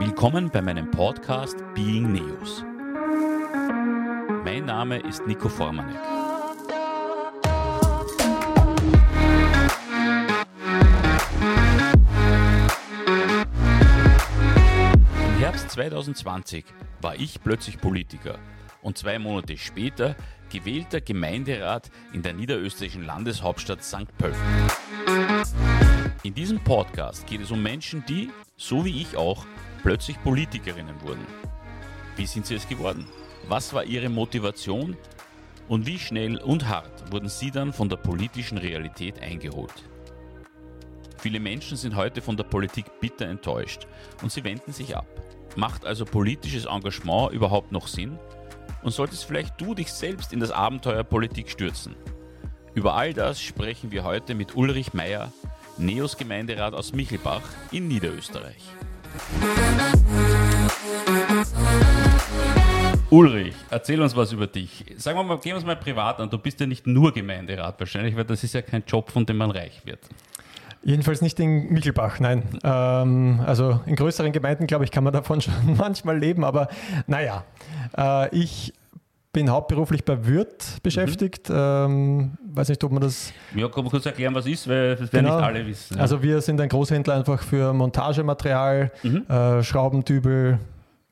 Willkommen bei meinem Podcast Being News. Mein Name ist Nico Formanek. Im Herbst 2020 war ich plötzlich Politiker und zwei Monate später gewählter Gemeinderat in der niederösterreichischen Landeshauptstadt St. Pölten. In diesem Podcast geht es um Menschen, die, so wie ich auch, plötzlich Politikerinnen wurden. Wie sind sie es geworden? Was war ihre Motivation? Und wie schnell und hart wurden sie dann von der politischen Realität eingeholt? Viele Menschen sind heute von der Politik bitter enttäuscht und sie wenden sich ab. Macht also politisches Engagement überhaupt noch Sinn? Und solltest vielleicht du dich selbst in das Abenteuer Politik stürzen? Über all das sprechen wir heute mit Ulrich Meyer, Neos Gemeinderat aus Michelbach in Niederösterreich. Ulrich, erzähl uns was über dich. Sagen wir mal, gehen wir es mal privat an. Du bist ja nicht nur Gemeinderat wahrscheinlich, weil das ist ja kein Job, von dem man reich wird. Jedenfalls nicht in Michelbach, nein. Ähm, also in größeren Gemeinden, glaube ich, kann man davon schon manchmal leben, aber naja, äh, ich bin hauptberuflich bei Wirt beschäftigt. Mhm. Ähm, weiß nicht, ob man das. Ja, kann man kurz erklären, was ist, weil das werden genau. nicht alle wissen. Ja. Also, wir sind ein Großhändler einfach für Montagematerial, mhm. äh, Schraubendübel,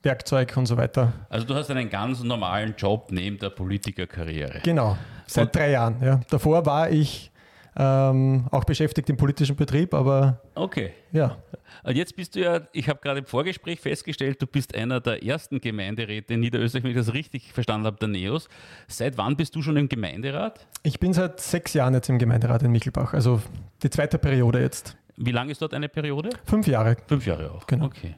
Werkzeug und so weiter. Also, du hast einen ganz normalen Job neben der Politikerkarriere. Genau, seit und drei Jahren. Ja. Davor war ich ähm, auch beschäftigt im politischen Betrieb, aber. Okay. Ja. Und jetzt bist du ja, ich habe gerade im Vorgespräch festgestellt, du bist einer der ersten Gemeinderäte in Niederösterreich, wenn ich das richtig verstanden habe, der NEOS. Seit wann bist du schon im Gemeinderat? Ich bin seit sechs Jahren jetzt im Gemeinderat in Michelbach, also die zweite Periode jetzt. Wie lange ist dort eine Periode? Fünf Jahre. Fünf Jahre auch. Genau. Okay.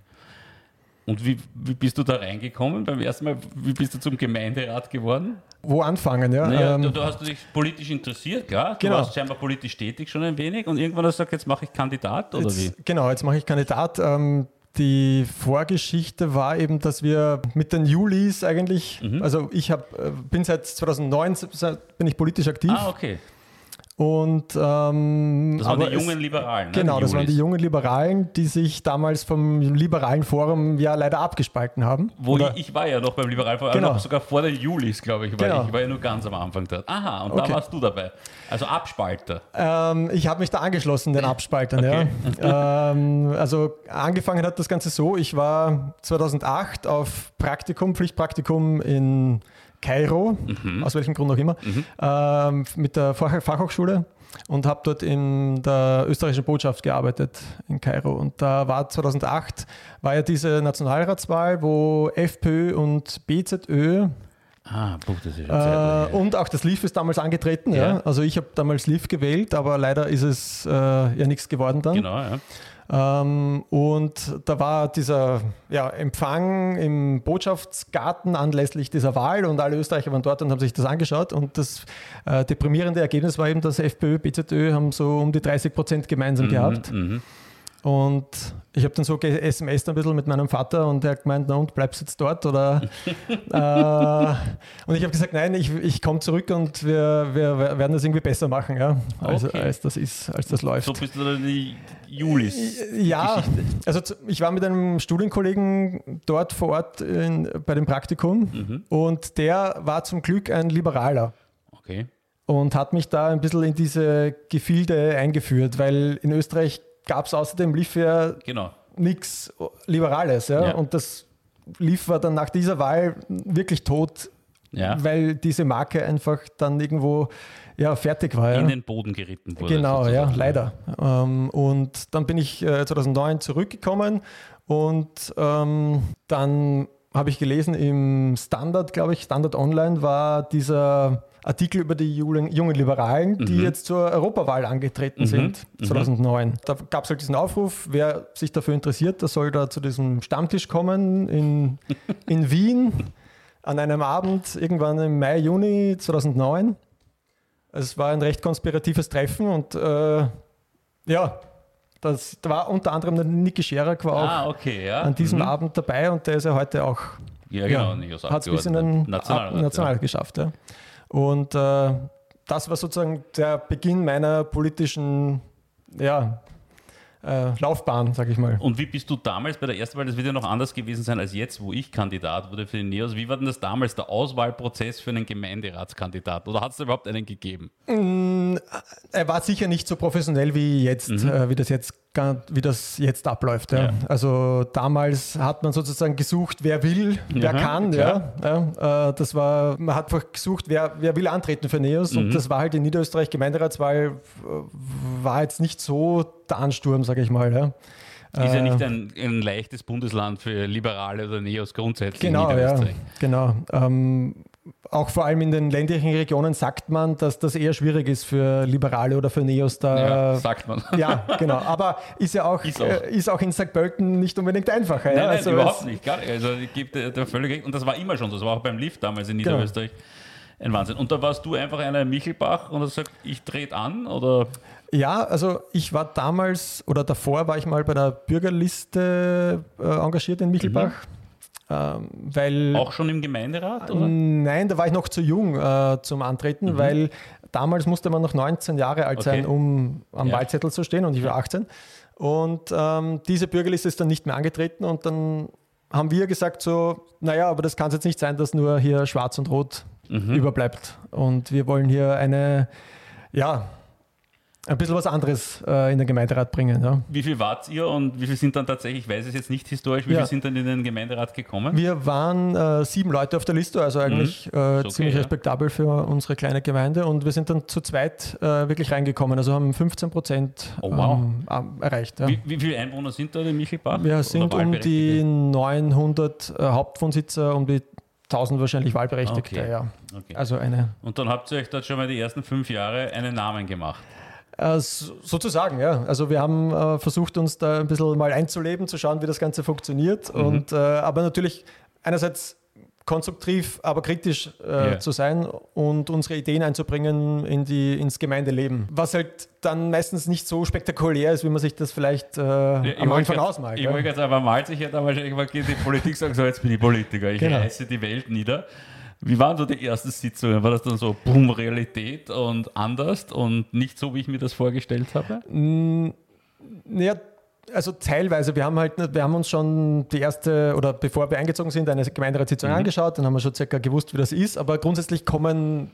Und wie, wie bist du da reingekommen beim ersten Mal? Wie bist du zum Gemeinderat geworden? Wo anfangen, ja? Naja, ähm, du, du, hast dich politisch interessiert, klar? Du genau. warst scheinbar politisch tätig schon ein wenig und irgendwann hast du gesagt, jetzt mache ich Kandidat oder jetzt, wie? Genau, jetzt mache ich Kandidat. Ähm, die Vorgeschichte war eben, dass wir mit den Julis eigentlich, mhm. also ich hab, äh, bin seit 2009 bin ich politisch aktiv. Ah, okay. Und, ähm, das waren die jungen Liberalen. Ne? Genau, das waren die jungen Liberalen, die sich damals vom Liberalen Forum ja leider abgespalten haben. Wo ich, ich, war ja noch beim Liberalen Forum, genau. sogar vor den Julis, glaube ich, war genau. ich. War ja nur ganz am Anfang dort. Aha, und okay. da warst du dabei. Also Abspalter. Ähm, ich habe mich da angeschlossen, den Abspaltern. okay. ja. ähm, also angefangen hat das Ganze so, ich war 2008 auf Praktikum, Pflichtpraktikum in Kairo, mhm. aus welchem Grund auch immer, mhm. ähm, mit der Fachhochschule und habe dort in der österreichischen Botschaft gearbeitet in Kairo. Und da war 2008, war ja diese Nationalratswahl, wo FPÖ und BZÖ Ah, Buch, das ist äh, Und auch das LIF ist damals angetreten. Ja. ja. Also ich habe damals LIF gewählt, aber leider ist es äh, ja nichts geworden dann. Genau, ja. Ähm, und da war dieser ja, Empfang im Botschaftsgarten anlässlich dieser Wahl und alle Österreicher waren dort und haben sich das angeschaut. Und das äh, deprimierende Ergebnis war eben, dass FPÖ, BZÖ haben so um die 30 Prozent gemeinsam mhm, gehabt. Mhm. Und ich habe dann so SMS ein bisschen mit meinem Vater und er hat gemeint, na und bleibst jetzt dort? Oder, äh, und ich habe gesagt, nein, ich, ich komme zurück und wir, wir werden das irgendwie besser machen, ja, als, okay. als das ist, als das läuft. So bist du dann die Julis. Ja, also ich war mit einem Studienkollegen dort vor Ort in, bei dem Praktikum mhm. und der war zum Glück ein Liberaler. Okay. Und hat mich da ein bisschen in diese Gefilde eingeführt, weil in Österreich gab es außerdem lief ja genau. nichts Liberales. Ja? ja? Und das lief war dann nach dieser Wahl wirklich tot, ja. weil diese Marke einfach dann irgendwo ja, fertig war. In ja. den Boden geritten wurde. Genau, sozusagen. ja, leider. Ähm, und dann bin ich äh, 2009 zurückgekommen und ähm, dann habe ich gelesen im Standard, glaube ich, Standard Online war dieser Artikel über die jungen Liberalen, die mhm. jetzt zur Europawahl angetreten mhm. sind, 2009. Mhm. Da gab es halt diesen Aufruf, wer sich dafür interessiert, der soll da zu diesem Stammtisch kommen in, in Wien an einem Abend, irgendwann im Mai, Juni 2009. Es war ein recht konspiratives Treffen und äh, ja, das da war unter anderem der Niki Scherer war ah, okay, ja. an diesem mhm. Abend dabei und der ist ja heute auch. Ja, genau, ja, hat es bis in den Nationalrat, National ja. geschafft. Ja. Und äh, das war sozusagen der Beginn meiner politischen ja, äh, Laufbahn, sag ich mal. Und wie bist du damals bei der ersten Wahl, das wird ja noch anders gewesen sein als jetzt, wo ich Kandidat wurde für die Neos. Wie war denn das damals, der Auswahlprozess für einen Gemeinderatskandidat? Oder hat es überhaupt einen gegeben? Mm, er war sicher nicht so professionell wie jetzt, mhm. äh, wie das jetzt wie das jetzt abläuft. Ja. Ja. Also damals hat man sozusagen gesucht, wer will, wer ja, kann. Ja, äh, das war, man hat einfach gesucht, wer, wer will antreten für Neos. Mhm. Und das war halt in Niederösterreich Gemeinderatswahl, äh, war jetzt nicht so der Ansturm, sage ich mal. Ja. Ist ja nicht ein, ein, leichtes Bundesland für Liberale oder Neos grundsätzlich. Genau, ja, genau. Ähm, auch vor allem in den ländlichen Regionen sagt man, dass das eher schwierig ist für Liberale oder für Neos da. Ja, sagt man. Ja, genau. Aber ist ja auch, ist auch, äh, ist auch in St. Pölten nicht unbedingt einfacher. Nein, ja? nein, also überhaupt nicht. Gar nicht. Also ich gebe dir völlig. Und das war immer schon so. Das war auch beim Lift damals in genau. Niederösterreich. Genau. Ein Wahnsinn. Und da warst du einfach einer Michelbach und hast gesagt, ich trete an oder? Ja, also ich war damals oder davor war ich mal bei der Bürgerliste äh, engagiert in Michelbach. Mhm. Ähm, weil, Auch schon im Gemeinderat? Oder? Nein, da war ich noch zu jung äh, zum Antreten, mhm. weil damals musste man noch 19 Jahre alt okay. sein, um am ja. Wahlzettel zu stehen und ich war 18. Und ähm, diese Bürgerliste ist dann nicht mehr angetreten und dann haben wir gesagt so, naja, aber das kann es jetzt nicht sein, dass nur hier Schwarz und Rot mhm. überbleibt. Und wir wollen hier eine, ja, ein bisschen was anderes äh, in den Gemeinderat bringen. Ja. Wie viel wart ihr und wie viel sind dann tatsächlich, ich weiß es jetzt nicht historisch, wie ja. viel sind dann in den Gemeinderat gekommen? Wir waren äh, sieben Leute auf der Liste, also eigentlich mhm. äh, okay, ziemlich ja. respektabel für unsere kleine Gemeinde und wir sind dann zu zweit äh, wirklich reingekommen, also haben 15 Prozent oh, wow. ähm, erreicht. Wie, wie, viele Einwohner sind da in Michelbach? Wir sind um die 900 äh, Hauptwohnsitzer, um die 1000 wahrscheinlich Wahlberechtigte, okay. ja. Okay. Also eine. Und dann habt ihr euch dort schon mal die ersten fünf Jahre einen Namen gemacht. Äh, sozusagen, ja. Also wir haben äh, versucht, uns da ein bisschen mal einzuleben, zu schauen, wie das Ganze funktioniert. Mhm. Und, äh, aber natürlich einerseits konstruktiv, aber kritisch äh, yeah. zu sein und unsere Ideen einzubringen in die, ins Gemeindeleben. Was halt dann meistens nicht so spektakulär ist, wie man sich das vielleicht äh, ja, am Anfang ausmalt. Ich wollte jetzt aber malt sich ja dann wahrscheinlich mal die Politik sagen, so jetzt bin ich Politiker, ich genau. reiße die Welt nieder. Wie waren so die ersten Sitzungen? War das dann so, boom, Realität und anders und nicht so, wie ich mir das vorgestellt habe? Mm, naja, also teilweise. Wir haben halt, wir haben uns schon die erste, oder bevor wir eingezogen sind, eine Gemeinderatssitzung mhm. angeschaut, dann haben wir schon circa gewusst, wie das ist, aber grundsätzlich kommen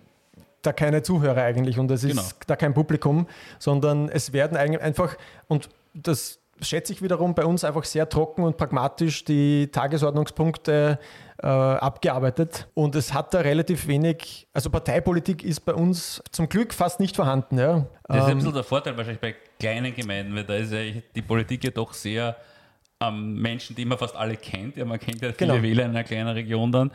da keine Zuhörer eigentlich und es ist genau. da kein Publikum, sondern es werden eigentlich einfach, und das schätze ich wiederum bei uns einfach sehr trocken und pragmatisch die Tagesordnungspunkte äh, abgearbeitet. Und es hat da relativ wenig, also Parteipolitik ist bei uns zum Glück fast nicht vorhanden. Ja. Das ist ein ähm, bisschen der Vorteil wahrscheinlich bei kleinen Gemeinden, weil da ist ja die Politik ja doch sehr ähm, Menschen, die man fast alle kennt. Ja, man kennt ja viele genau. Wähler in einer kleinen Region dann.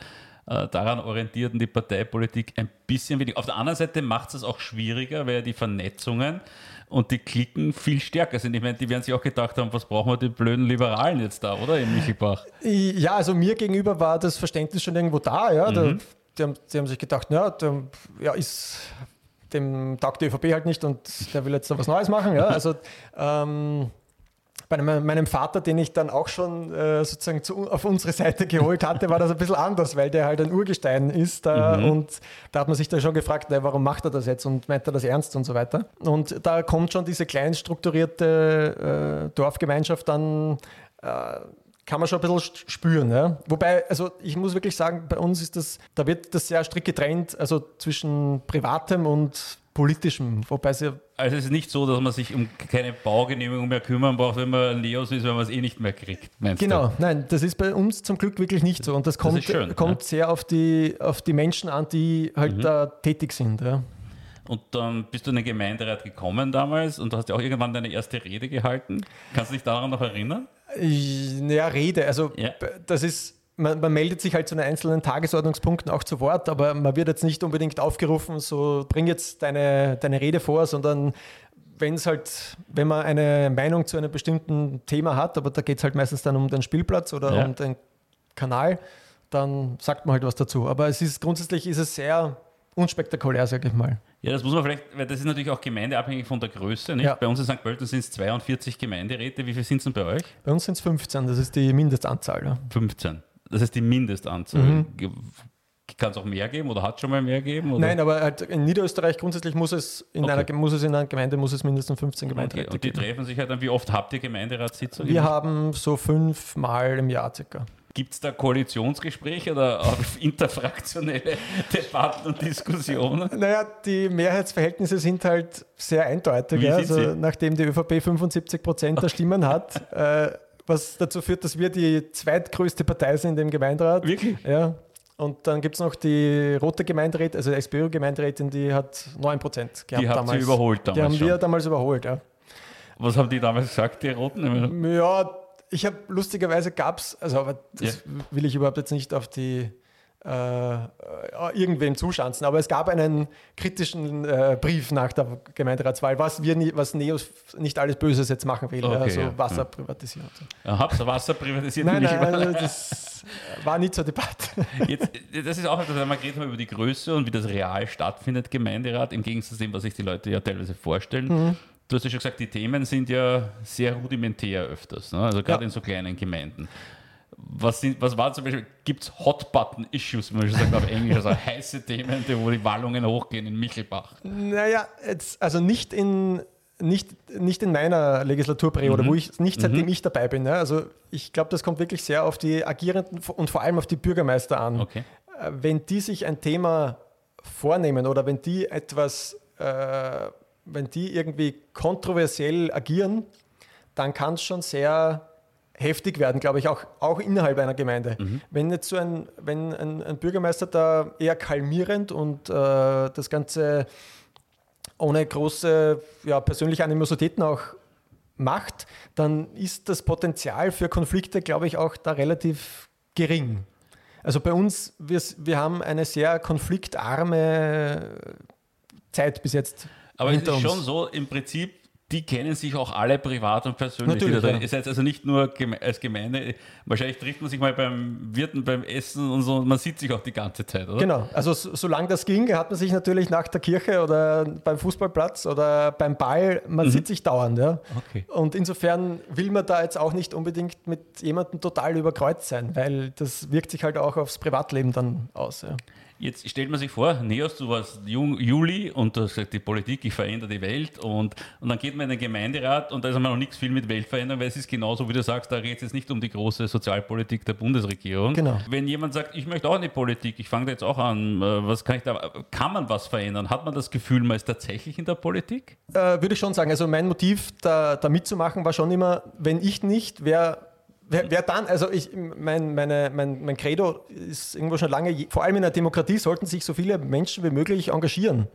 Äh, daran orientiert und die Parteipolitik ein bisschen wenig. Auf der anderen Seite macht es es auch schwieriger, weil die Vernetzungen und die Klicken viel stärker sind. Ich meine, die werden sich auch gedacht haben, was brauchen wir die blöden Liberalen jetzt da, oder in Michelbach? Ja, also mir gegenüber war das Verständnis schon irgendwo da. Ja. Mhm. Da, die, haben, die, haben, sich gedacht, ja, der, ja, ist, dem taugt die ÖVP halt nicht und der will jetzt da was Neues machen. Ja. Also ähm, bei meinem Vater, den ich dann auch schon äh, sozusagen zu, auf unsere Seite geholt hatte, war das ein bisschen anders, weil der halt ein Urgestein ist. Äh, mhm. Und da hat man sich dann schon gefragt, na, warum macht er das jetzt und meint er das ernst und so weiter. Und da kommt schon diese klein strukturierte äh, Dorfgemeinschaft dann äh, kann man schon ein bisschen spüren. Ja? Wobei, also ich muss wirklich sagen, bei uns ist das, da wird das sehr strikt getrennt, also zwischen Privatem und politischem, wobei sie. Also es ist nicht so, dass man sich um keine Baugenehmigung mehr kümmern braucht, wenn man Leos ist, wenn man es eh nicht mehr kriegt. Genau, du? nein, das ist bei uns zum Glück wirklich nicht so. Und das kommt, das schön, kommt ja. sehr auf die, auf die Menschen an, die halt mhm. da tätig sind. Ja. Und dann bist du in den Gemeinderat gekommen damals und du hast ja auch irgendwann deine erste Rede gehalten. Kannst du dich daran noch erinnern? Naja, Rede. Also ja. das ist man, man, meldet sich halt zu den einzelnen Tagesordnungspunkten auch zu Wort, aber man wird jetzt nicht unbedingt aufgerufen, so bring jetzt deine, deine Rede vor, sondern wenn es halt, wenn man eine Meinung zu einem bestimmten Thema hat, aber da geht es halt meistens dann um den Spielplatz oder ja. um den Kanal, dann sagt man halt was dazu. Aber es ist grundsätzlich ist es sehr unspektakulär, sage ich mal. Ja, das muss man vielleicht, weil das ist natürlich auch gemeindeabhängig von der Größe. Nicht? Ja. Bei uns in St. Pölten sind es 42 Gemeinderäte. Wie viele sind es denn bei euch? Bei uns sind es 15, das ist die Mindestanzahl. Ja. 15. Das heißt die Mindestanzahl. Mhm. kann es auch mehr geben oder hat schon mal mehr gegeben? Oder? Nein, aber halt in Niederösterreich grundsätzlich muss es in, Okay. einer, muss es in einer Gemeinde muss es mindestens 15 Gemeinderäte Okay, und die geben. treffen sich halt dann, wie oft habt ihr Gemeinderatssitzungen? Wir haben so fünfmal im Jahr circa. Gibt es da Koalitionsgespräche oder auch interfraktionelle Debatten und Diskussionen? Naja, die Mehrheitsverhältnisse sind halt sehr eindeutig. Ja. Also, nachdem die ÖVP 75 Prozent der Stimmen hat, äh, was dazu führt, dass wir die zweitgrößte Partei sind im Gemeinderat. Wirklich? Ja. Und dann gibt es noch die rote Gemeinderätin, also SPÖ-Gemeinderätin, die hat 9 Prozent gehabt Die habt ihr überholt damals Die haben schon. wir damals überholt, ja. Was haben die damals gesagt, die Roten? Ja, ich habe lustigerweise gab es, also aber das will ich überhaupt jetzt nicht auf die äh, irgendwem zuschanzen, aber es gab einen kritischen äh, Brief nach der Gemeinderatswahl, was wir nie, was Neos nicht alles Böses jetzt machen will, Okay, also ja. Wasser privatisieren. so. Habt ihr Wasser privatisiert? Nein, Nicht nein, also das war nie zur Debatte. Jetzt, das ist auch etwas, wenn man geredet haben über die Größe und wie das real stattfindet, Gemeinderat, im Gegensatz zu dem, was sich die Leute ja teilweise vorstellen. Mhm. Du hast ja schon gesagt, die Themen sind ja sehr rudimentär öfters, ne? also gerade Ja. in so kleinen Gemeinden. Was, sind, was war zum Beispiel, gibt es Hot-Button-Issues, wie man schon sagt auf Englisch, also heiße Themen, die- wo die Wallungen hochgehen in Michelbach? Naja, jetzt, also nicht in, nicht, nicht in meiner Legislaturperiode, Mhm. wo ich nicht seitdem ich dabei bin. Ja. Also ich glaube, das kommt wirklich sehr auf die Agierenden und vor allem auf die Bürgermeister an. Okay. Äh, Wenn die sich ein Thema vornehmen oder wenn die etwas, äh, wenn die irgendwie kontroversiell agieren, dann kann es schon sehr heftig werden, glaube ich, auch, auch innerhalb einer Gemeinde. Wenn jetzt so ein, wenn ein, ein Bürgermeister da eher kalmierend und äh, das Ganze ohne große ja, persönliche Animositäten auch macht, dann ist das Potenzial für Konflikte, glaube ich, auch da relativ gering. Also bei uns, wir, wir haben eine sehr konfliktarme Zeit bis jetzt. Aber es ist schon so, im Prinzip, die kennen sich auch alle privat und persönlich. Natürlich, ja. Ihr seid also nicht nur als Gemeinde, wahrscheinlich trifft man sich mal beim Wirten, beim Essen und so, und man sieht sich auch die ganze Zeit, oder? Genau, also so, solange das ging, hat man sich natürlich nach der Kirche oder beim Fußballplatz oder beim Ball, man sieht sich dauernd. Ja. Mhm. Okay. Und insofern will man da jetzt auch nicht unbedingt mit jemandem total überkreuzt sein, weil das wirkt sich halt auch aufs Privatleben dann aus. Ja. Jetzt stellt man sich vor, Neos, du warst jung, Juli und du hast gesagt, die Politik, ich verändere die Welt und, und dann geht man in den Gemeinderat und da ist man noch nichts viel mit Weltveränderung, weil es ist genauso, wie du sagst, da geht es jetzt nicht um die große Sozialpolitik der Bundesregierung. Genau. Wenn jemand sagt, ich möchte auch in die Politik, ich fange da jetzt auch an, äh, was kann ich da, kann man was verändern? Hat man das Gefühl, man ist tatsächlich in der Politik? Äh, würde ich schon sagen, also mein Motiv da, da mitzumachen war schon immer, wenn ich nicht, wer Wer, wer dann, also ich, mein, meine, mein, mein Credo ist irgendwo schon lange, vor allem in einer Demokratie sollten sich so viele Menschen wie möglich engagieren.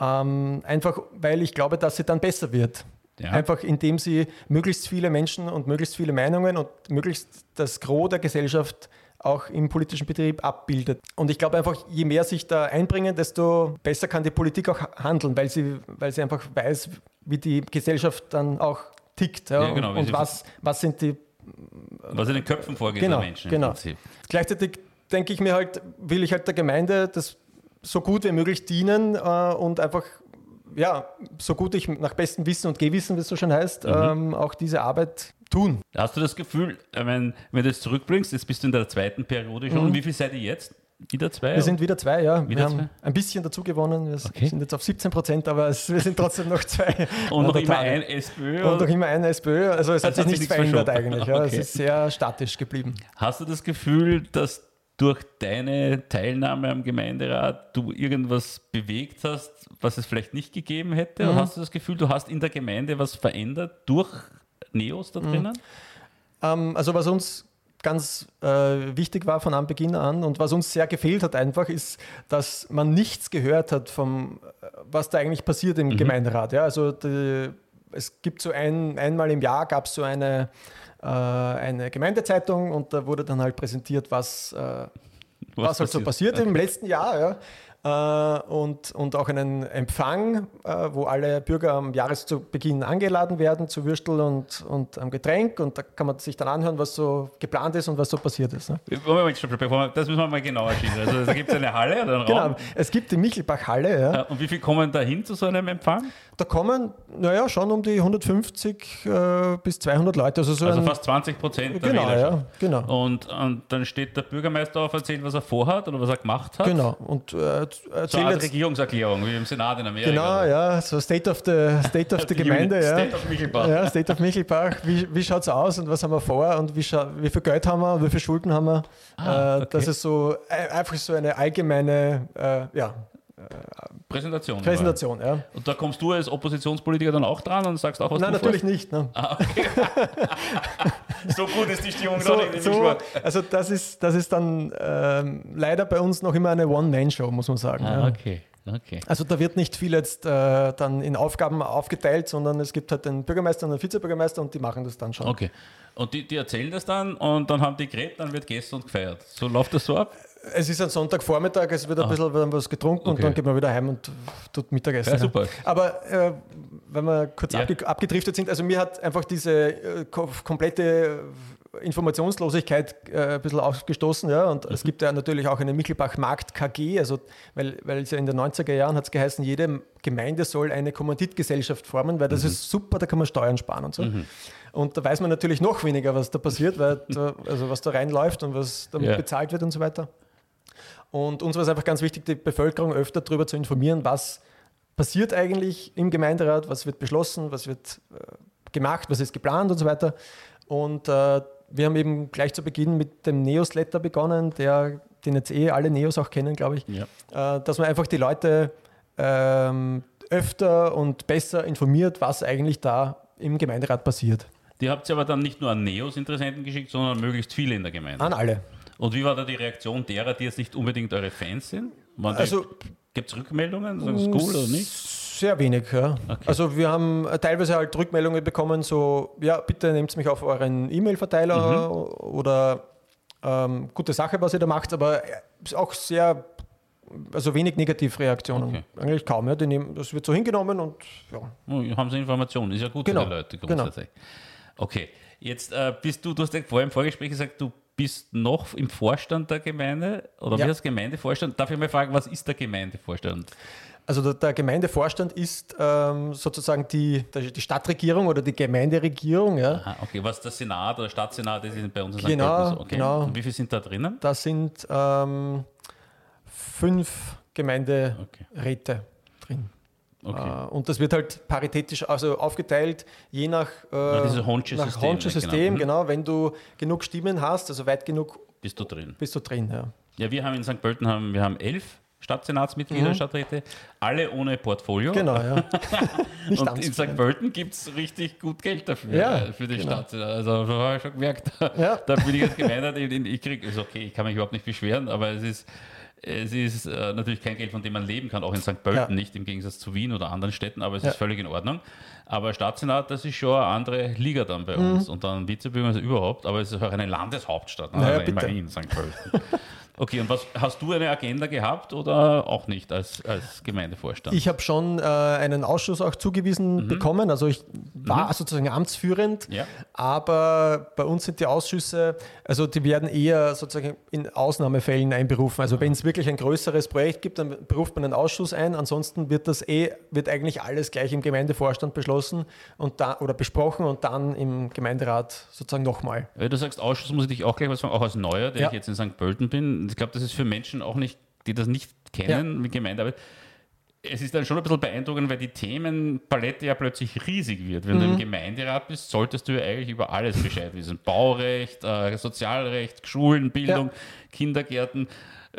Ähm, einfach, weil ich glaube, dass sie dann besser wird. Ja. Einfach indem sie möglichst viele Menschen und möglichst viele Meinungen und möglichst das Gros der Gesellschaft auch im politischen Betrieb abbildet. Und ich glaube einfach, je mehr sich da einbringen, desto besser kann die Politik auch handeln, weil sie, weil sie einfach weiß, wie die Gesellschaft dann auch tickt. Ja, Ja, genau, und und was, was sind die Was in den Köpfen vorgeht Genau, der Menschen genau. Gleichzeitig denke ich mir halt, will ich halt der Gemeinde das so gut wie möglich dienen äh, und einfach, ja, so gut ich nach bestem Wissen und Gewissen, wie es so schön heißt, Mhm. ähm, auch diese Arbeit tun. Hast du das Gefühl, ich meine, wenn du jetzt zurückblickst, jetzt bist du in der zweiten Periode schon, wie viel seid ihr jetzt? Wieder zwei? Mhm. Wir sind wieder zwei, ja. Wieder wir haben zwei? ein bisschen dazu gewonnen. Wir Okay. sind jetzt auf 17 Prozent, aber es, wir sind trotzdem noch zwei. und noch immer ein SPÖ? Und noch immer ein SPÖ. Also es hat sich nichts verändert verschoben. eigentlich. Ja. Es Okay. ist sehr statisch geblieben. Hast du das Gefühl, dass durch deine Teilnahme am Gemeinderat du irgendwas bewegt hast, was es vielleicht nicht gegeben hätte? Mhm. Oder hast du das Gefühl, du hast in der Gemeinde was verändert durch Neos Mhm. da drinnen? Ähm, also was uns ganz äh, wichtig war von Anbeginn an und was uns sehr gefehlt hat einfach, ist, dass man nichts gehört hat vom, äh, was da eigentlich passiert im Gemeinderat. Ja, also die, es gibt so ein, einmal im Jahr gab es so eine, äh, eine Gemeindezeitung und da wurde dann halt präsentiert, was, äh, was, halt so passiert im letzten Jahr. Ja. Äh, und, und auch einen Empfang, äh, wo alle Bürger am Jahresbeginn angeladen werden zu Würstel und, und einem Getränk und da kann man sich dann anhören, was so geplant ist und was so passiert ist. Ne? Das müssen wir mal genauer schildern. Also da gibt es eine Halle oder einen genau. Raum? Genau, es gibt die Michelbach-Halle. Ja. Und wie viele kommen da hin zu so einem Empfang? Da kommen, naja, schon um die 150 äh, bis 200 Leute. Also, so also fast 20 Prozent der genau, ja, genau. Und, und dann steht der Bürgermeister auf, erzählt, was er vorhat oder was er gemacht hat. Genau. Und äh, erzählt so eine Regierungserklärung, wie im Senat in Amerika. Genau, ja, so State of the, State of the Gemeinde. ja. State of Michelbach. Ja, State of Michelbach. Wie, wie schaut es aus und was haben wir vor und wie, wie viel Geld haben wir, wie viele Schulden haben wir. Ah, äh, okay. Das ist so äh, einfach so eine allgemeine, äh, ja, Präsentation. Präsentation, ja. Und da kommst du als Oppositionspolitiker dann auch dran und sagst auch was Nein, natürlich vorst? nicht. Ne? Ah, okay. so gut ist die Stimmung so, noch nicht. So, also das ist, das ist dann ähm, leider bei uns noch immer eine One-Man-Show, muss man sagen. Ah, ja. okay. Okay. Also da wird nicht viel jetzt äh, dann in Aufgaben aufgeteilt, sondern es gibt halt den Bürgermeister und den Vizebürgermeister und die machen das dann schon. Okay. Und die, die erzählen das dann und dann haben die geredet, dann wird gegessen und gefeiert. So läuft das so ab? Es ist ein Sonntagvormittag, es wird ein ah. bisschen was getrunken okay. und dann geht man wieder heim und tut Mittagessen. Ja, super. Aber äh, wenn wir kurz ja. abge abgedriftet sind, also mir hat einfach diese äh, komplette Informationslosigkeit äh, ein bisschen aufgestoßen. Ja? Und mhm. es gibt ja natürlich auch eine Michelbach-Markt KG, also, weil, weil es ja in den 90er Jahren hat es geheißen, jede Gemeinde soll eine Kommanditgesellschaft formen, weil das mhm. ist super, da kann man Steuern sparen und so. Mhm. Und da weiß man natürlich noch weniger, was da passiert, weil da, also was da reinläuft und was damit ja. bezahlt wird und so weiter. Und uns war es einfach ganz wichtig, die Bevölkerung öfter darüber zu informieren, was passiert eigentlich im Gemeinderat, was wird beschlossen, was wird äh, gemacht, was ist geplant und so weiter. Und äh, wir haben eben gleich zu Beginn mit dem Newsletter begonnen, der, den jetzt eh alle Neos auch kennen, glaube ich, ja. äh, dass man einfach die Leute ähm, öfter und besser informiert, was eigentlich da im Gemeinderat passiert. Die habt ihr aber dann nicht nur an Neos-Interessenten geschickt, sondern möglichst viele in der Gemeinde. An alle. Und wie war da die Reaktion derer, die jetzt nicht unbedingt eure Fans sind? also, Gibt es Rückmeldungen? Sagen sie cool oder nicht? Sehr wenig, ja. Okay. Also wir haben teilweise halt Rückmeldungen bekommen, so, ja, bitte nehmt mich auf euren E-Mail-Verteiler mhm. oder ähm, gute Sache, was ihr da macht, aber auch sehr, also wenig Negativreaktionen. Okay. Eigentlich kaum, ja. Die nehmen, das wird so hingenommen und ja. Oh, haben sie Informationen, ist ja gut genau. für die Leute genau. grundsätzlich. Genau. Okay, jetzt äh, bist du, du hast ja vorher im Vorgespräch gesagt, du bist noch im Vorstand der Gemeinde oder ja. wie heißt Gemeindevorstand? Darf ich mal fragen, was ist der Gemeindevorstand? Also der, der Gemeindevorstand ist ähm, sozusagen die, die Stadtregierung oder die Gemeinderegierung. Ja. Aha, okay, was der Senat oder Stadtsenat ist, ist bei uns in genau, so. Okay. Genau. Und wie viele sind da drinnen? Da sind ähm, fünf Gemeinderäte okay. drin. Okay. Äh, und das wird halt paritätisch also aufgeteilt, je nach, äh, nach Honcho-System. Genau. genau. Wenn du genug Stimmen hast, also weit genug, bist du drin. Bist du drin, ja. Ja, wir haben in St. Pölten haben, wir haben elf Stadtsenatsmitglieder, mhm. Stadträte, alle ohne Portfolio. Genau, ja. und in St. Pölten gibt es richtig gut Geld dafür, ja, äh, für die genau. Stadt. Also das habe ich schon gemerkt. Ja. Da bin ich als Gemeinde, ich kriege, also okay, ich kann mich überhaupt nicht beschweren, aber es ist es ist äh, natürlich kein Geld, von dem man leben kann, auch in St. Pölten ja. nicht, im Gegensatz zu Wien oder anderen Städten, aber es ja. ist völlig in Ordnung. Aber Stadtsenat, das ist schon eine andere Liga dann bei mhm. uns und dann Vizebürgermeister überhaupt, aber es ist auch eine Landeshauptstadt, ne? naja, immerhin St. Pölten. Okay, und was hast du eine Agenda gehabt oder auch nicht als, als Gemeindevorstand? Ich habe schon äh, einen Ausschuss auch zugewiesen mhm. bekommen. Also ich war mhm. sozusagen amtsführend, ja. aber bei uns sind die Ausschüsse, also die werden eher sozusagen in Ausnahmefällen einberufen. Also wenn es wirklich ein größeres Projekt gibt, dann beruft man einen Ausschuss ein. Ansonsten wird das eh, wird eigentlich alles gleich im Gemeindevorstand beschlossen und da, oder besprochen und dann im Gemeinderat sozusagen nochmal. Ja, du sagst Ausschuss, muss ich dich auch gleich was fragen, auch als Neuer, der ja. ich jetzt in St. Pölten bin ich glaube, das ist für Menschen auch nicht, die das nicht kennen ja. mit Gemeindearbeit, es ist dann schon ein bisschen beeindruckend, weil die Themenpalette ja plötzlich riesig wird. Wenn mhm. du im mhm. Gemeinderat bist, solltest du ja eigentlich über alles Bescheid wissen. Baurecht, äh, Sozialrecht, Schulen, Bildung, ja. Kindergärten.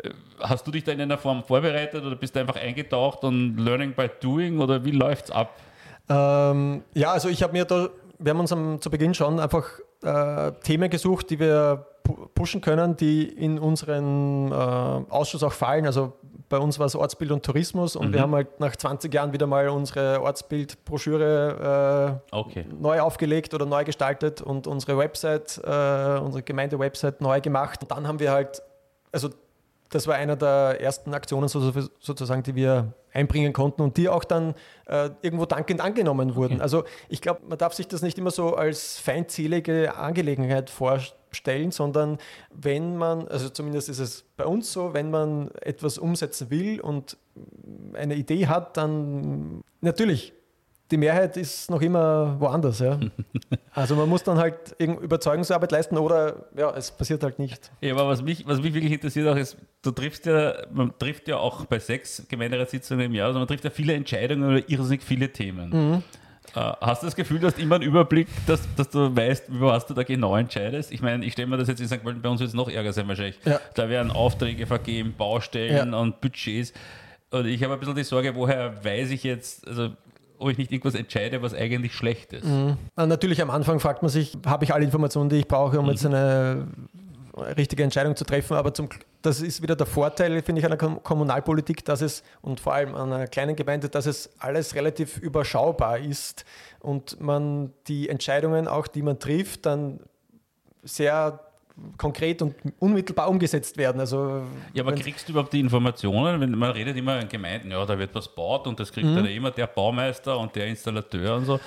Äh, hast du dich da in einer Form vorbereitet oder bist du einfach eingetaucht und learning by doing oder wie läuft es ab? Ähm, ja, also ich habe mir da, wir haben uns am, zu Beginn schon einfach äh, Themen gesucht, die wir pushen können, die in unseren äh, Ausschuss auch fallen. Also bei uns war es Ortsbild und Tourismus und mhm. wir haben halt nach 20 Jahren wieder mal unsere Ortsbildbroschüre äh, okay. neu aufgelegt oder neu gestaltet und unsere Website, äh, unsere Gemeinde-Website neu gemacht. Und dann haben wir halt, also das war einer der ersten Aktionen sozusagen, die wir einbringen konnten und die auch dann äh, irgendwo dankend angenommen wurden. Okay. Also ich glaube, man darf sich das nicht immer so als feindselige Angelegenheit vorstellen, sondern wenn man, also zumindest ist es bei uns so, wenn man etwas umsetzen will und eine Idee hat, dann natürlich die Mehrheit ist noch immer woanders. Ja. Also man muss dann halt Überzeugungsarbeit leisten oder ja, es passiert halt nicht. Ja, aber was mich, was mich wirklich interessiert auch ist, du triffst ja, man trifft ja auch bei sechs Gemeinderatssitzungen im Jahr, also man trifft ja viele Entscheidungen oder irrsinnig viele Themen. Mhm. Äh, hast du das Gefühl, du hast immer einen Überblick, dass, dass du weißt, über was du da genau entscheidest? Ich meine, ich stelle mir das jetzt in St. Pölten, bei uns wird es noch ärger sein wahrscheinlich. Ja. Da werden Aufträge vergeben, Baustellen ja. und Budgets. Und ich habe ein bisschen die Sorge, woher weiß ich jetzt, also ob ich nicht irgendwas entscheide, was eigentlich schlecht ist. Mhm. Natürlich am Anfang fragt man sich, habe ich alle Informationen, die ich brauche, um mhm. jetzt eine richtige Entscheidung zu treffen. Aber zum, das ist wieder der Vorteil, finde ich, einer Kommunalpolitik, dass es und vor allem an einer kleinen Gemeinde, dass es alles relativ überschaubar ist und man die Entscheidungen auch, die man trifft, dann sehr konkret und unmittelbar umgesetzt werden. Also, ja, aber kriegst du überhaupt die Informationen? Wenn man redet immer in Gemeinden, ja, da wird was baut und das kriegt mhm. dann immer der Baumeister und der Installateur und so.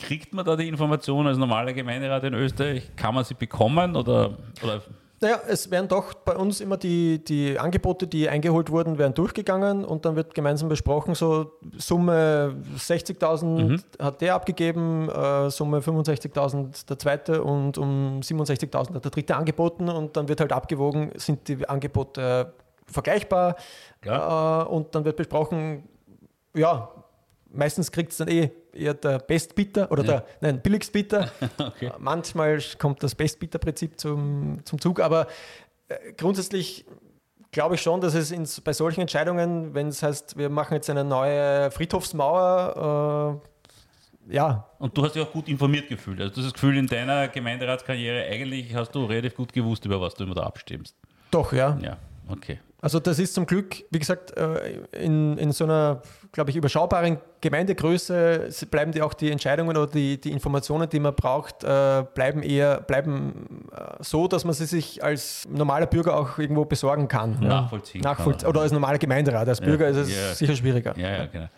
Kriegt man da die Informationen als normaler Gemeinderat in Österreich? Kann man sie bekommen oder, oder naja, es werden doch bei uns immer die, die Angebote, die eingeholt wurden, werden durchgegangen und dann wird gemeinsam besprochen, so Summe 60.000 mhm. hat der abgegeben, äh, Summe 65.000 der zweite und um 67.000 hat der dritte angeboten und dann wird halt abgewogen, sind die Angebote vergleichbar ja. äh, und dann wird besprochen, ja, meistens kriegt es dann eh eher der Bestbieter oder ja. der nein, Billigstbieter. okay. Manchmal kommt das Bestbieter-Prinzip zum, zum Zug, aber äh, grundsätzlich glaube ich schon, dass es in, bei solchen Entscheidungen, wenn es heißt, wir machen jetzt eine neue Friedhofsmauer, äh, ja. Und du hast dich auch gut informiert gefühlt. Also das Gefühl, in deiner Gemeinderatskarriere eigentlich hast du relativ gut gewusst, über was du immer da abstimmst. Doch, ja. Ja, okay. Also das ist zum Glück, wie gesagt, äh, in, in so einer, glaube ich, überschaubaren Gemeindegröße bleiben die auch die Entscheidungen oder die, die Informationen, die man braucht, äh, bleiben eher bleiben äh, so, dass man sie sich als normaler Bürger auch irgendwo besorgen kann. Nachvollziehen. Nachvollziehen Oder als normaler Gemeinderat. Als Bürger ja, ist es ja. sicher schwieriger. Ja, ja, genau.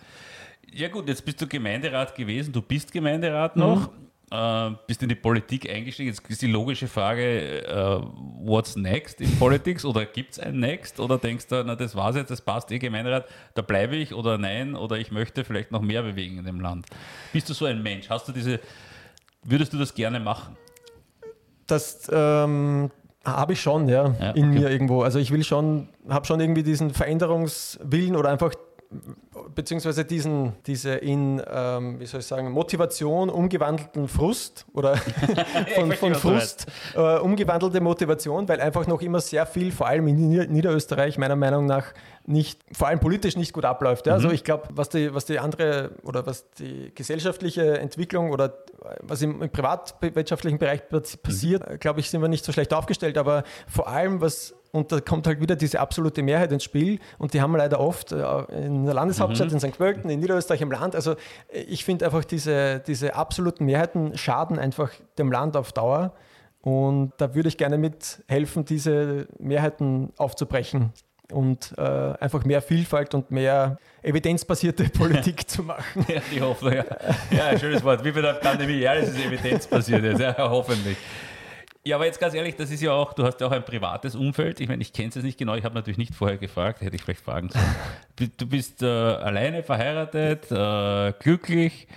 Ja gut, jetzt bist du Gemeinderat gewesen, du bist Gemeinderat noch. Mhm äh, bist in die Politik eingestiegen. Jetzt ist die logische Frage, äh, what's next in Politics? Oder gibt es ein Next? Oder denkst du, na das war's jetzt, das passt eh Gemeinderat, da bleibe ich oder nein? Oder ich möchte vielleicht noch mehr bewegen in dem Land. Bist du so ein Mensch? Hast du diese, würdest du das gerne machen? Das ähm, habe ich schon, ja, ja in okay. mir irgendwo. Also ich will schon, habe schon irgendwie diesen Veränderungswillen oder einfach beziehungsweise diesen, diese in, ähm, wie soll ich sagen, Motivation umgewandelten Frust oder von, von Frust äh, umgewandelte Motivation, weil einfach noch immer sehr viel, vor allem in Niederösterreich, meiner Meinung nach, nicht, vor allem politisch nicht gut abläuft. Ja? Also mhm. Also ich glaube, was die, was die andere oder was die gesellschaftliche Entwicklung oder was im, im privatwirtschaftlichen Bereich passiert, mhm. glaube ich, sind wir nicht so schlecht aufgestellt. Aber vor allem, was und da kommt halt wieder diese absolute Mehrheit ins Spiel und die haben wir leider oft äh, in der Landeshauptstadt, mhm. in St. Pölten, in Niederösterreich im Land. Also äh, ich finde einfach diese, diese absoluten Mehrheiten schaden einfach dem Land auf Dauer und da würde ich gerne mithelfen, diese Mehrheiten aufzubrechen und äh, einfach mehr Vielfalt und mehr evidenzbasierte Politik zu machen. Ja, die Hoffnung, ja. ja, schönes Wort. Wie bei der Pandemie, ja, das ist evidenzbasiert, ja, hoffentlich. Ja, aber jetzt ganz ehrlich, das ist ja auch, du hast ja auch ein privates Umfeld. Ich meine, ich kenne es jetzt nicht genau, ich habe natürlich nicht vorher gefragt, hätte ich vielleicht fragen sollen. Du bist äh, alleine verheiratet, äh, glücklich.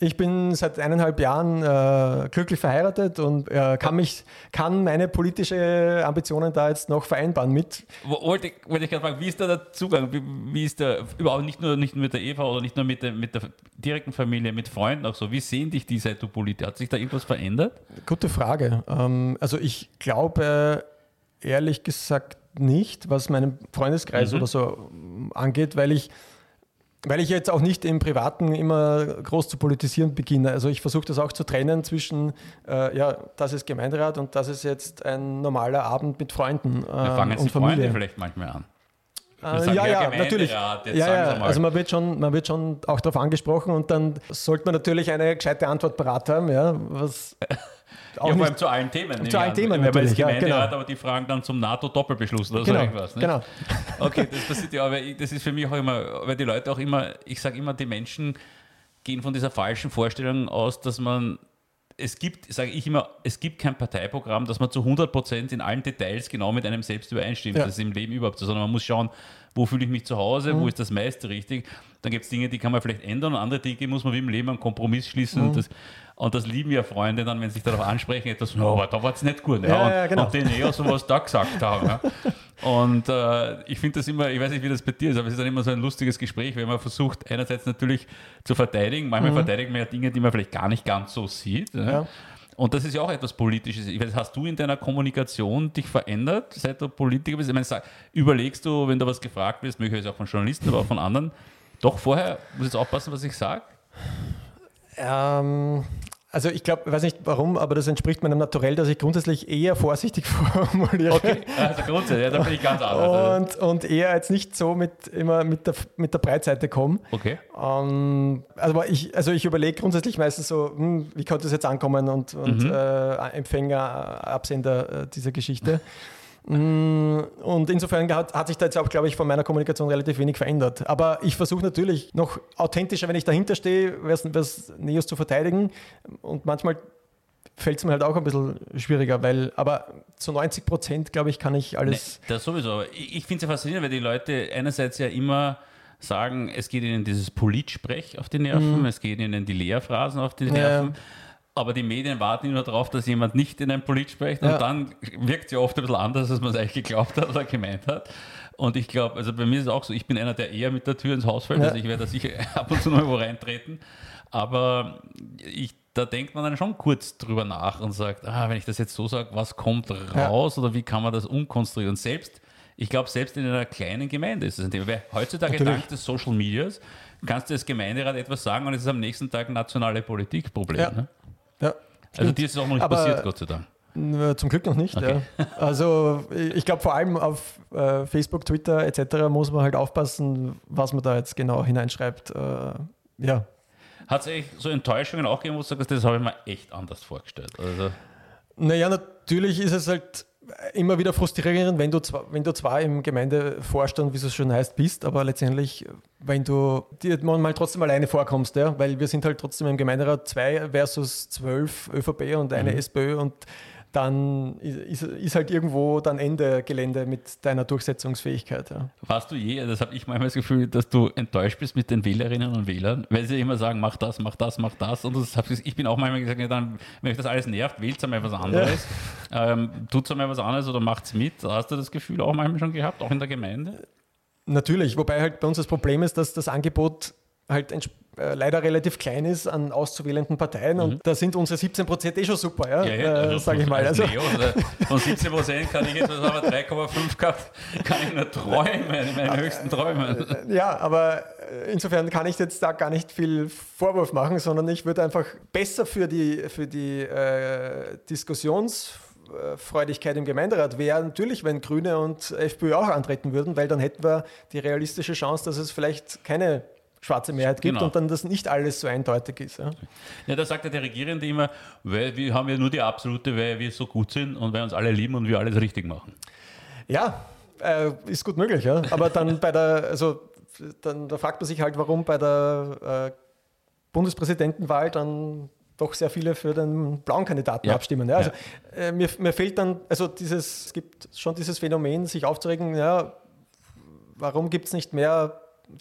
Ich bin seit eineinhalb Jahren äh, glücklich verheiratet und äh, kann mich, kann meine politische Ambitionen da jetzt noch vereinbaren mit. Wollte, wollte ich gerade fragen, wie ist da der Zugang? Wie, wie, ist der überhaupt nicht nur, nicht nur mit der Eva oder nicht nur mit der, mit der direkten Familie, mit Freunden auch so? Wie sehen dich die seit du Politiker? Hat sich da irgendwas verändert? Gute Frage. Ähm, also ich glaube ehrlich gesagt nicht, was meinen Freundeskreis mhm. oder so angeht, weil ich weil ich jetzt auch nicht im Privaten immer groß zu politisieren beginne. Also ich versuche das auch zu trennen zwischen, äh, ja, das ist Gemeinderat und das ist jetzt ein normaler Abend mit Freunden. Äh, Wir fangen und Familie. Freunde vielleicht manchmal an. Äh, ja, ja, natürlich. Ja, ja, also man wird, schon, man wird schon auch darauf angesprochen und dann sollte man natürlich eine gescheite Antwort parat haben. Ja, was, auch ja, vor allem zu allen Themen. Zu allen Themen natürlich, ja, genau. aber die fragen dann zum NATO-Doppelbeschluss oder genau, so irgendwas. Nicht? Genau. Okay, das passiert ja, aber das ist für mich auch immer, weil die Leute auch immer, ich sage immer, die Menschen gehen von dieser falschen Vorstellung aus, dass man es gibt, sage ich immer, es gibt kein Parteiprogramm, das man zu 100 Prozent in allen Details genau mit einem selbst übereinstimmt. Ja. Das ist im Leben überhaupt so, sondern man muss schauen, wo fühle ich mich zu Hause, mhm. wo ist das meiste richtig. Dann gibt es Dinge, die kann man vielleicht ändern und andere Dinge muss man wie im Leben einen Kompromiss schließen. Mhm. Und, das, und, das, lieben ja Freunde dann, wenn sie sich darauf ansprechen, etwas, no, aber da war es nicht gut. Ja, ja, und, ja, genau. und den eher sowas da gesagt haben. Ja. Und äh, ich finde das immer, ich weiß nicht, wie das bei dir ist, aber es ist dann immer so ein lustiges Gespräch, wenn man versucht, einerseits natürlich zu verteidigen, manchmal mhm. verteidigt man ja Dinge, die man vielleicht gar nicht ganz so sieht. Ja. Und das ist ja auch etwas Politisches. Ich weiß, hast du in deiner Kommunikation dich verändert, seit du Politiker bist? Ich meine, sag, überlegst du, wenn du was gefragt wirst, möglicherweise auch von Journalisten, aber auch von anderen, doch vorher, muss jetzt aufpassen, was ich sage? Ähm, also ich glaube, weiß nicht warum, aber das entspricht meinem Naturell, dass ich grundsätzlich eher vorsichtig formuliere. Okay, also grundsätzlich, ja, da bin ich ganz anders. Und, und eher jetzt nicht so mit immer mit der, mit der Breitseite komme. Okay. Ähm, also ich, also ich überlege grundsätzlich meistens so, hm, wie könnte das jetzt ankommen und, und mhm. äh, Empfänger, Absender äh, dieser Geschichte. Mm, und insofern hat, hat, sich da jetzt auch, glaube ich, von meiner Kommunikation relativ wenig verändert. Aber ich versuche natürlich noch authentischer, wenn ich dahinter stehe, was Neos zu verteidigen. Und manchmal fällt es mir halt auch ein bisschen schwieriger, weil, aber zu 90 Prozent, glaube ich, kann ich alles. Nee, das sowieso. Ich, ich finde es ja faszinierend, weil die Leute einerseits ja immer sagen, es geht ihnen dieses Politsprech auf die Nerven, mhm. es geht ihnen die Lehrphrasen auf die Nerven. Ja aber die Medien warten nur darauf, dass jemand nicht in ein Polit spricht und ja. dann wirkt es ja oft ein bisschen anders, als man es eigentlich geglaubt hat oder gemeint hat. Und ich glaube, also bei mir ist es auch so, ich bin einer, der eher mit der Tür ins Haus fällt, ja. also ich werde da sicher ab und zu noch irgendwo reintreten, aber ich, da denkt man dann schon kurz drüber nach und sagt, ah, wenn ich das jetzt so sage, was kommt raus ja. oder wie kann man das umkonstruieren? Und selbst, ich glaube, selbst in einer kleinen Gemeinde ist das ein Thema, weil heutzutage Natürlich. dank des Social Medias kannst du als Gemeinderat etwas sagen und es ist am nächsten Tag nationale Politikproblem. Ja. Ne? Ja, also dir ist es auch noch nicht Aber, passiert, Gott sei Dank. Zum Glück noch nicht. Okay. Ja. Also ich glaube vor allem auf äh, Facebook, Twitter etc. muss man halt aufpassen, was man da jetzt genau hineinschreibt. Äh, ja. Hat es eigentlich so Enttäuschungen auch gegeben, wo du sagst, das habe ich mir echt anders vorgestellt? Also naja, natürlich ist es halt immer wieder frustrierend, wenn du zwar, wenn du zwar im Gemeindevorstand, wie es schon heißt, bist, aber letztendlich, wenn du dir mal trotzdem alleine vorkommst, ja, weil wir sind halt trotzdem im Gemeinderat zwei versus zwölf ÖVP und eine mhm. SPÖ und dann ist, ist, halt irgendwo dann Ende Gelände mit deiner Durchsetzungsfähigkeit. Ja. Warst du je, das habe ich manchmal das Gefühl, dass du enttäuscht bist mit den Wählerinnen und Wählern, weil sie immer sagen, mach das, mach das, mach das. Und das hab, ich bin auch manchmal gesagt, ja, dann, wenn euch das alles nervt, wählt einmal was anderes. Ja. Ähm, Tut einmal was anderes oder macht es mit. Hast du das Gefühl auch manchmal schon gehabt, auch in der Gemeinde? Natürlich, wobei halt bei uns das Problem ist, dass das Angebot halt äh, leider relativ klein ist an auszuwählenden Parteien mhm. und da sind unsere 17 Prozent eh schon super, ja, ja, ja äh, also sage ich mal. Also. Leo, von 17 Prozent kann ich jetzt, was haben wir, 3,5 gehabt, kann ich nur träumen, meine höchsten Träume. Äh, ja, aber äh, insofern kann ich jetzt da gar nicht viel Vorwurf machen, sondern ich würde einfach besser für die, für die äh, Diskussions- Freudigkeit im Gemeinderat wäre natürlich, wenn Grüne und FPÖ auch antreten würden, weil dann hätten wir die realistische Chance, dass es vielleicht keine schwarze Mehrheit gibt genau. und dann das nicht alles so eindeutig ist. Ja, ja da sagt ja der Regierende immer, weil wir haben ja nur die absolute, weil wir so gut sind und weil uns alle lieben und wir alles richtig machen. Ja, äh, ist gut möglich, ja. Aber dann bei der, also dann da fragt man sich halt, warum bei der äh, Bundespräsidentenwahl dann doch sehr viele für den blauen Kandidaten ja. abstimmen. Ja, also ja. Äh, mir, mir fehlt dann, also dieses, es gibt schon dieses Phänomen, sich aufzuregen, ja, warum gibt es nicht mehr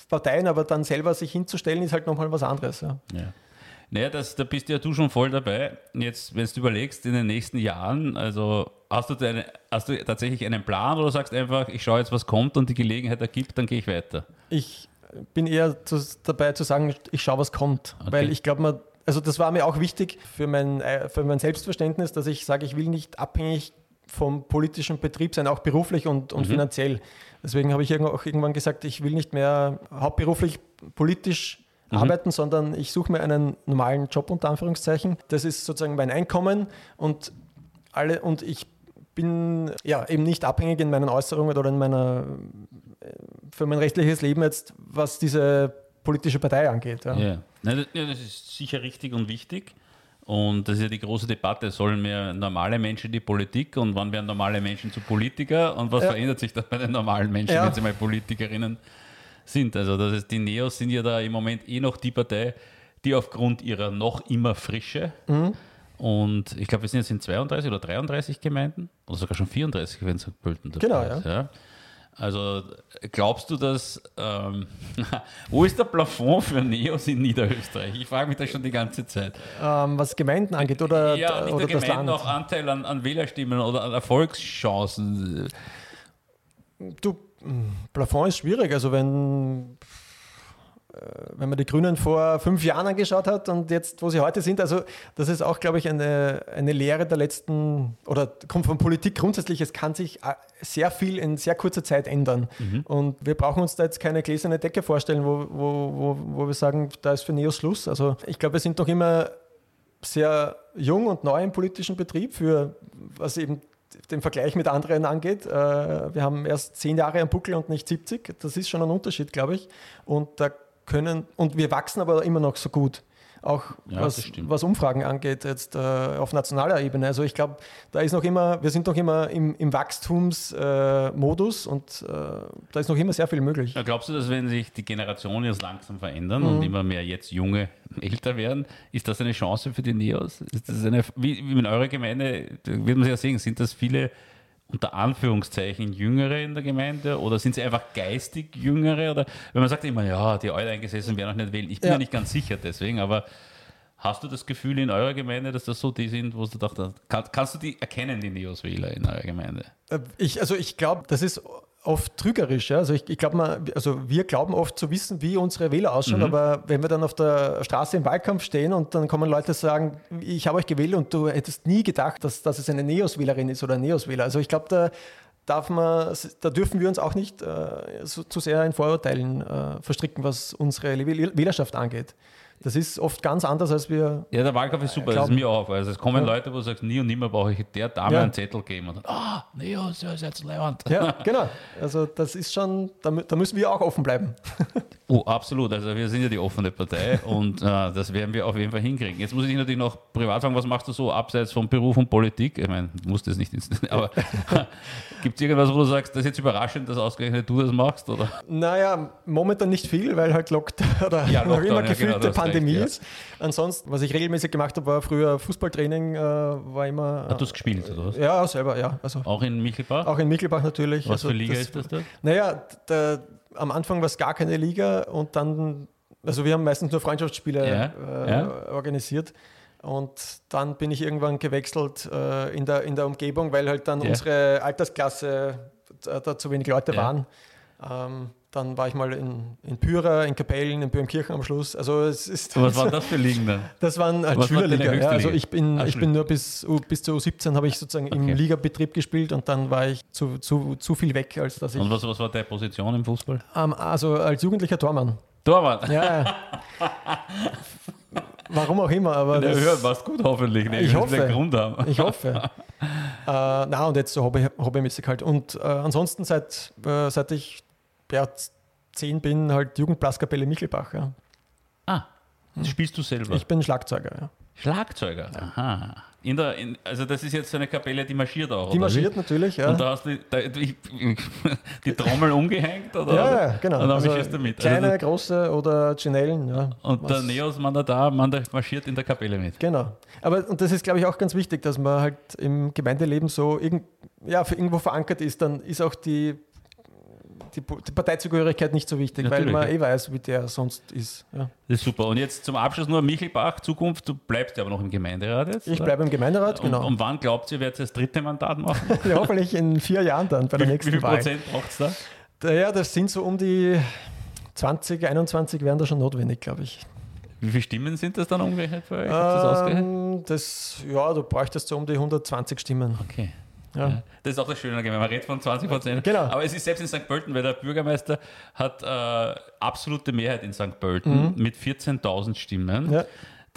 Parteien, aber dann selber sich hinzustellen, ist halt nochmal was anderes. Ja. ja. Naja, das, da bist ja du schon voll dabei. Jetzt, wenn du überlegst, in den nächsten Jahren, also hast du, deine, hast du tatsächlich einen Plan oder sagst einfach, ich schaue jetzt, was kommt und die Gelegenheit ergibt, dann gehe ich weiter? Ich bin eher zu, dabei zu sagen, ich schaue, was kommt. Okay. Weil ich glaube, also das war mir auch wichtig für mein, äh, für mein Selbstverständnis, dass ich sage, ich will nicht abhängig vom politischen Betrieb sein, auch beruflich und, und mhm. finanziell. Deswegen habe ich auch irgendwann gesagt, ich will nicht mehr hauptberuflich politisch mhm. arbeiten, sondern ich suche mir einen normalen Job unter Anführungszeichen. Das ist sozusagen mein Einkommen und alle und ich bin ja eben nicht abhängig in meinen Äußerungen oder in meiner für mein rechtliches Leben jetzt, was diese politische Partei angeht. Ja, ja. das ist sicher richtig und wichtig. Und das ist ja die große Debatte, sollen wir normale Menschen die Politik und wann werden normale Menschen zu Politiker und was Ja. verändert sich dann bei den normalen Menschen, Ja. wenn sie mal Politikerinnen sind? Also das ist, die Neos sind ja da im Moment eh noch die Partei, die aufgrund ihrer noch immer Frische Mhm. und ich glaube, wir sind jetzt in 32 oder 33 Gemeinden oder sogar schon 34, wenn St. Pölten dabei Genau, ist. Ja. Also glaubst du, dass ähm, wo ist der Plafond für Neos in Niederösterreich? Ich frage mich das schon die ganze Zeit. Ähm, was Gemeinden angeht oder, Ja, nicht oder der das Gemeinden Land. auch Anteil an, an Wählerstimmen oder an Erfolgschancen. Du, mh, Plafond ist schwierig. Also wenn, wenn man die Grünen vor fünf Jahren angeschaut hat und jetzt, wo sie heute sind, also das ist auch, glaube ich, eine, eine Lehre der letzten, oder kommt von Politik grundsätzlich, es kann sich äh, sehr viel in sehr kurzer Zeit ändern. Und wir brauchen uns da jetzt keine gläserne Decke vorstellen, wo, wo, wo, wo wir sagen, da ist für Neos Schluss. Also ich glaube, wir sind noch immer sehr jung und neu im politischen Betrieb, für was eben den Vergleich mit anderen angeht. Äh, Wir haben erst zehn Jahre am Buckel und nicht 70. Das ist schon ein Unterschied, glaube ich. Und da können, und wir wachsen aber immer noch so gut. Auch Ja, was, was Umfragen angeht, jetzt äh, auf nationaler Ebene. Also ich glaube, da ist noch immer, wir sind noch immer im, im Wachstumsmodus äh, und äh, da ist noch immer sehr viel möglich. Ja, Glaubst du, dass wenn sich die Generationen jetzt langsam verändern Mhm. und immer mehr jetzt junge älter werden, ist das eine Chance für die Neos? Ist das eine, wie, wie in eurer Gemeinde, wird man sich ja sehen, sind das viele unter Anführungszeichen Jüngere in der Gemeinde oder sind sie einfach geistig Jüngere? Oder wenn man sagt immer, ja, die Alteingesessenen werden auch nicht wählen. Ich bin ja. Ja. nicht ganz sicher deswegen, aber hast du das Gefühl in eurer Gemeinde, dass das so die sind, wo du dachtest, kann, kannst du die erkennen, die Neos-Wähler in eurer Gemeinde? Äh, Ich, also ich glaube, das ist oft trügerisch. Ja? Also ich, ich glaube, also wir glauben oft zu wissen, wie unsere Wähler ausschauen, aber wenn wir dann auf der Straße im Wahlkampf stehen und dann kommen Leute sagen, ich habe euch gewählt und du hättest nie gedacht, dass, dass es eine Neos-Wählerin ist oder ein Neos-Wähler. Also ich glaube, da darf man, da dürfen wir uns auch nicht äh, so, zu sehr in Vorurteilen äh, verstricken, was unsere Wähl- Wählerschaft angeht. Das ist oft ganz anders, als wir Ja, der Wahlkampf ist super, das ist glauben. mir auch. Also es kommen Ja. Leute, wo du sagst, nie und nimmer brauche ich der Dame Ja. einen Zettel geben. Und dann, ah, Neos, ja, ist jetzt Leihwand. Ja, genau. Also das ist schon, da, da müssen wir auch offen bleiben. Oh, absolut. Also wir sind ja die offene Partei und äh, das werden wir auf jeden Fall hinkriegen. Jetzt muss ich natürlich noch privat fragen, was machst du so abseits von Beruf und Politik? Ich meine, du musst das nicht, ins- aber gibt es irgendwas, wo du sagst, das ist jetzt überraschend, dass ausgerechnet du das machst? Oder? Naja, momentan nicht viel, weil halt Lockdown oder Ja, noch Lockdown, immer ja, gefühlte genau, du hast Pandemie recht, ja. ist. Ansonsten, was ich regelmäßig gemacht habe, war früher Fußballtraining, äh, war immer. Hast du es gespielt, oder was? ja, selber, ja. Also Auch in Michelbach? auch in Michelbach natürlich. was also für Liga ist das da? Naja, der, am Anfang war es gar keine Liga und dann, also wir haben meistens nur Freundschaftsspiele Ja, äh, ja. organisiert. Und dann bin ich irgendwann gewechselt äh, in, der, in der Umgebung, weil halt dann Ja. unsere Altersklasse da, da zu wenig Leute waren. Ähm, dann war ich mal in, in Pyra, in Kapellen, in Böhmkirchen am Schluss. Also es ist, Was waren das für Ligen dann? das waren halt Was war Schülerliga. höchste Ja, also ich bin, Ah, ich bin nur bis, bis zur U17 habe ich sozusagen Okay. im Ligabetrieb gespielt und dann war ich zu, zu, zu viel weg, als dass ich. Und was, was war deine Position im Fußball? Ähm, also als jugendlicher Tormann. Torwart. Ja, ja. Warum auch immer, aber Der hört was gut hoffentlich. Ne? Ich Das hoffe. Grund haben. ich hoffe. äh, na, und jetzt so hobby, hobbymäßig halt. Und äh, ansonsten seit, äh, seit ich ja, zehn bin, halt Jugendblaskapelle Michelbach. Ja. Ah, das spielst du selber. Ich bin Schlagzeuger. Ja. Schlagzeuger. Aha. In der, in, also das ist jetzt so eine Kapelle, die marschiert auch. Die marschiert wie? natürlich, ja. Und da hast du die, da, die, die Trommel umgehängt? Oder? ja, ja, genau. Und dann Also marschierst du mit. Kleine, Also, große oder Ginellen. Ja. und der Was- Neos man da da, man der marschiert in der Kapelle mit. Genau. Aber und das ist, glaube ich, auch ganz wichtig, dass man halt im Gemeindeleben so irgend, ja, für irgendwo verankert ist. Dann ist auch die, die, die Parteizugehörigkeit nicht so wichtig, Natürlich, weil man ja. eh weiß, wie der sonst ist. Ja. Das ist super. Und jetzt zum Abschluss nur Michelbach, Zukunft, du bleibst ja aber noch im Gemeinderat jetzt. Ich bleibe im Gemeinderat, genau. Und, und wann glaubt ihr, werdet ihr das dritte Mandat machen? ja, hoffentlich in vier Jahren dann bei der wie, wie nächsten viel Wahl. Prozent braucht es da? Da- Ja, das sind so um die 20, 21 wären da schon notwendig, glaube ich. Wie viele Stimmen sind das dann umgerechnet für euch? Das? Ähm, das, ja, du bräuchtest so um die 120 Stimmen. Okay. Ja. Das ist auch das Schöne, wenn man redet von 20 Prozent. Genau. Aber es ist selbst in St. Pölten, weil der Bürgermeister hat äh, absolute Mehrheit in St. Pölten mit 14.000 Stimmen. Mhm. Ja.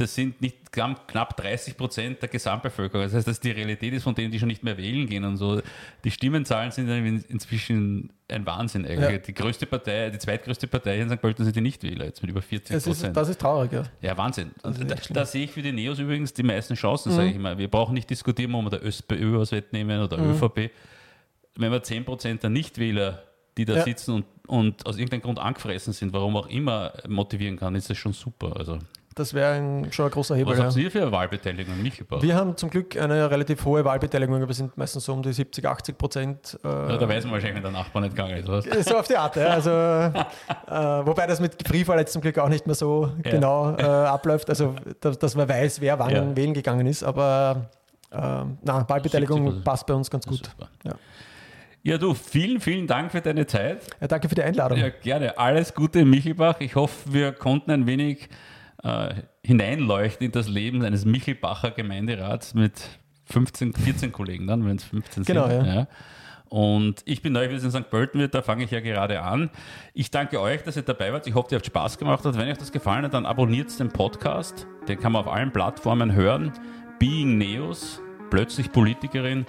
Das sind nicht knapp 30 Prozent der Gesamtbevölkerung. Das heißt, dass die Realität ist von denen, die schon nicht mehr wählen gehen und so. Die Stimmenzahlen sind inzwischen ein Wahnsinn eigentlich. Ja. Die größte Partei, die zweitgrößte Partei hier in St. Pölten sind die Nichtwähler, jetzt mit über 40 Prozent. Das ist traurig, ja. Ja, Wahnsinn. Da, da, sehe ich für die Neos übrigens die meisten Chancen, mhm. sage ich mal. Wir brauchen nicht diskutieren, ob wir der ÖSPÖ was wettnehmen oder mhm. ÖVP. Wenn wir 10 Prozent der Nichtwähler die da ja. sitzen und, und aus irgendeinem Grund angefressen sind, warum auch immer, motivieren kann, ist das schon super. Also. Das wäre schon ein großer Hebel. Was habt ihr für eine Wahlbeteiligung nicht gebaut? Wir haben zum Glück eine relativ hohe Wahlbeteiligung. Wir sind meistens so um die 70, 80 Prozent. Äh, ja, da weiß man wahrscheinlich, wenn der Nachbar nicht gegangen ist. Was? So auf die Art, ja. Also, äh, wobei das mit Briefwahl jetzt zum Glück auch nicht mehr so ja. genau äh, abläuft. Also, dass, dass, man weiß, wer wann ja. wählen gegangen ist. Aber äh, na, Wahlbeteiligung passt bei uns ganz gut. Ja. Ja, du, vielen, vielen Dank für deine Zeit. Ja, danke für die Einladung. Ja, gerne. Alles Gute Michelbach. Ich hoffe, wir konnten ein wenig äh, hineinleuchten in das Leben eines Michelbacher Gemeinderats mit 15, 14 Kollegen dann, wenn es 15 genau, sind. Genau, ja. ja. Und ich bin neu wieder in St. Pölten, da fange ich ja gerade an. Ich danke euch, dass ihr dabei wart. Ich hoffe, ihr habt Spaß gemacht hat. Wenn euch das gefallen hat, dann abonniert den Podcast. Den kann man auf allen Plattformen hören. Being Neos, plötzlich Politikerin.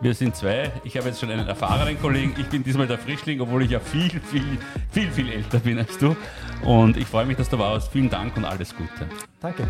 Wir sind zwei. Ich habe jetzt schon einen erfahrenen Kollegen. Ich bin diesmal der Frischling, obwohl ich ja viel, viel, viel, viel älter bin als du. Und ich freue mich, dass du warst. Vielen Dank und alles Gute. Danke.